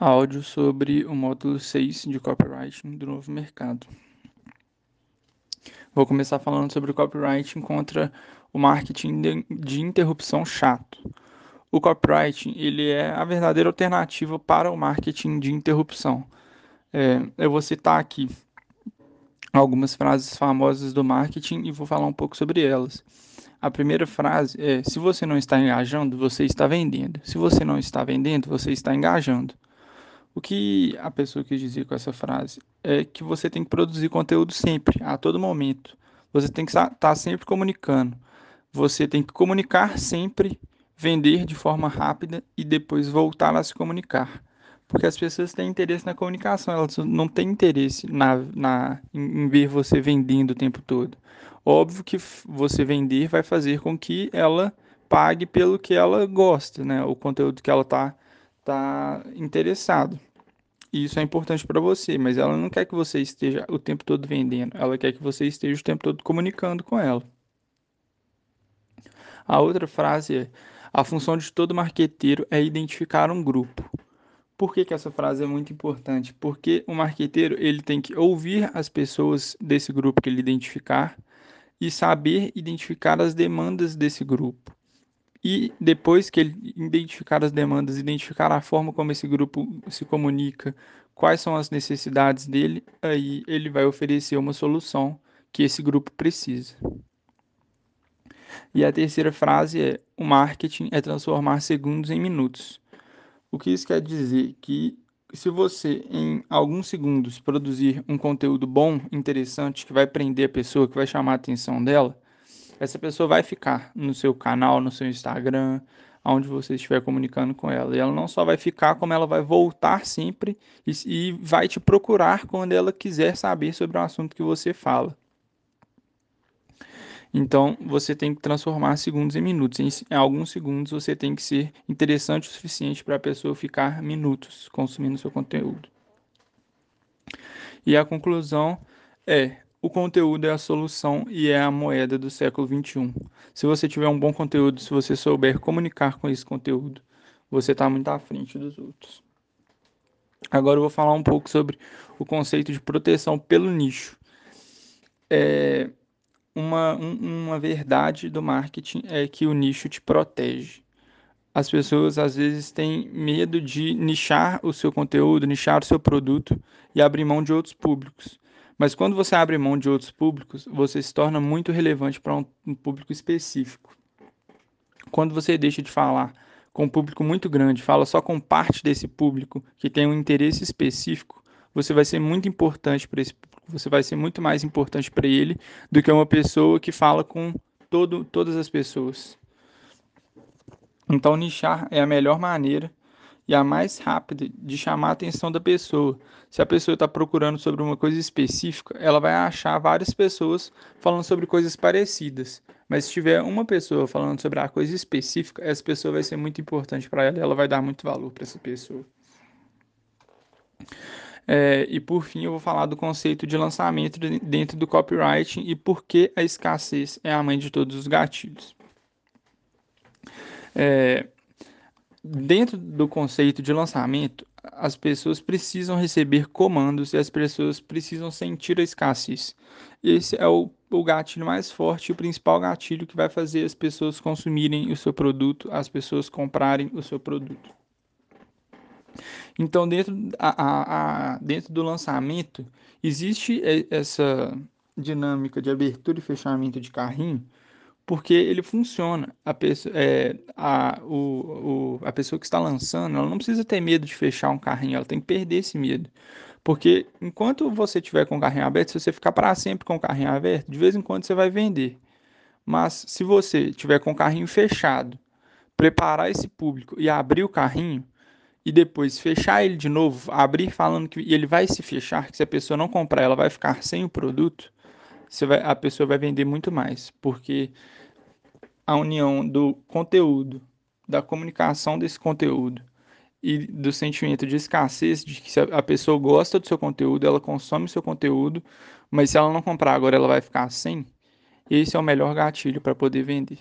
áudio sobre o módulo 6 de copywriting do novo mercado. Vou começar falando sobre o copywriting contra o marketing de interrupção chato. O copywriting ele é a verdadeira alternativa para o marketing de interrupção. É, eu vou citar aqui algumas frases famosas do marketing e vou falar um pouco sobre elas. A primeira frase é: se você não está engajando, você está vendendo. Se você não está vendendo, você está engajando. O que a pessoa quis dizer com essa frase é que você tem que produzir conteúdo sempre, a todo momento. Você tem que estar tá sempre comunicando. Você tem que comunicar sempre, vender de forma rápida e depois voltar a se comunicar. Porque as pessoas têm interesse na comunicação, elas não têm interesse na, na, em ver você vendendo o tempo todo. Óbvio que você vender vai fazer com que ela pague pelo que ela gosta, né? O conteúdo que ela está tá interessado. E isso é importante para você, mas ela não quer que você esteja o tempo todo vendendo, ela quer que você esteja o tempo todo comunicando com ela. A outra frase é: a função de todo marqueteiro é identificar um grupo. Por que, que essa frase é muito importante? Porque o marqueteiro ele tem que ouvir as pessoas desse grupo que ele identificar e saber identificar as demandas desse grupo. E depois que ele identificar as demandas, identificar a forma como esse grupo se comunica, quais são as necessidades dele, aí ele vai oferecer uma solução que esse grupo precisa. E a terceira frase é: o marketing é transformar segundos em minutos. O que isso quer dizer? Que se você, em alguns segundos, produzir um conteúdo bom, interessante, que vai prender a pessoa, que vai chamar a atenção dela, essa pessoa vai ficar no seu canal, no seu Instagram, onde você estiver comunicando com ela. E ela não só vai ficar, como ela vai voltar sempre e, e vai te procurar quando ela quiser saber sobre o assunto que você fala. Então, você tem que transformar segundos em minutos. Em alguns segundos, você tem que ser interessante o suficiente para a pessoa ficar minutos consumindo seu conteúdo. E a conclusão é: o conteúdo é a solução e é a moeda do século 21. Se você tiver um bom conteúdo, se você souber comunicar com esse conteúdo, você está muito à frente dos outros. Agora eu vou falar um pouco sobre o conceito de proteção pelo nicho. É, uma, um, uma verdade do marketing é que o nicho te protege. As pessoas às vezes têm medo de nichar o seu conteúdo, nichar o seu produto e abrir mão de outros públicos. Mas quando você abre mão de outros públicos, você se torna muito relevante para um, público específico. Quando você deixa de falar com um público muito grande, fala só com parte desse público que tem um interesse específico, você vai ser muito importante para esse público você vai ser muito mais importante para ele do que uma pessoa que fala com todo, todas as pessoas. Então, nichar é a melhor maneira e a mais rápida de chamar a atenção da pessoa. Se a pessoa está procurando sobre uma coisa específica, ela vai achar várias pessoas falando sobre coisas parecidas. Mas se tiver uma pessoa falando sobre a coisa específica, essa pessoa vai ser muito importante para ela e ela vai dar muito valor para essa pessoa. É, e por fim, eu vou falar do conceito de lançamento dentro do copywriting e por que a escassez é a mãe de todos os gatilhos. É, dentro do conceito de lançamento, as pessoas precisam receber comandos e as pessoas precisam sentir a escassez. Esse é o, o gatilho mais forte o principal gatilho que vai fazer as pessoas consumirem o seu produto, as pessoas comprarem o seu produto. Então, dentro, a, a, a, dentro do lançamento, existe essa dinâmica de abertura e fechamento de carrinho, porque ele funciona. A pessoa, é, a, o, o, a pessoa que está lançando, ela não precisa ter medo de fechar um carrinho, ela tem que perder esse medo. Porque enquanto você tiver com o carrinho aberto, se você ficar para sempre com o carrinho aberto, de vez em quando você vai vender. Mas se você tiver com o carrinho fechado, preparar esse público e abrir o carrinho, e depois fechar ele de novo, abrir falando que ele vai se fechar, que se a pessoa não comprar, ela vai ficar sem o produto, você vai, a pessoa vai vender muito mais, porque a união do conteúdo, da comunicação desse conteúdo e do sentimento de escassez, de que a pessoa gosta do seu conteúdo, ela consome o seu conteúdo, mas se ela não comprar agora, ela vai ficar sem. Esse é o melhor gatilho para poder vender.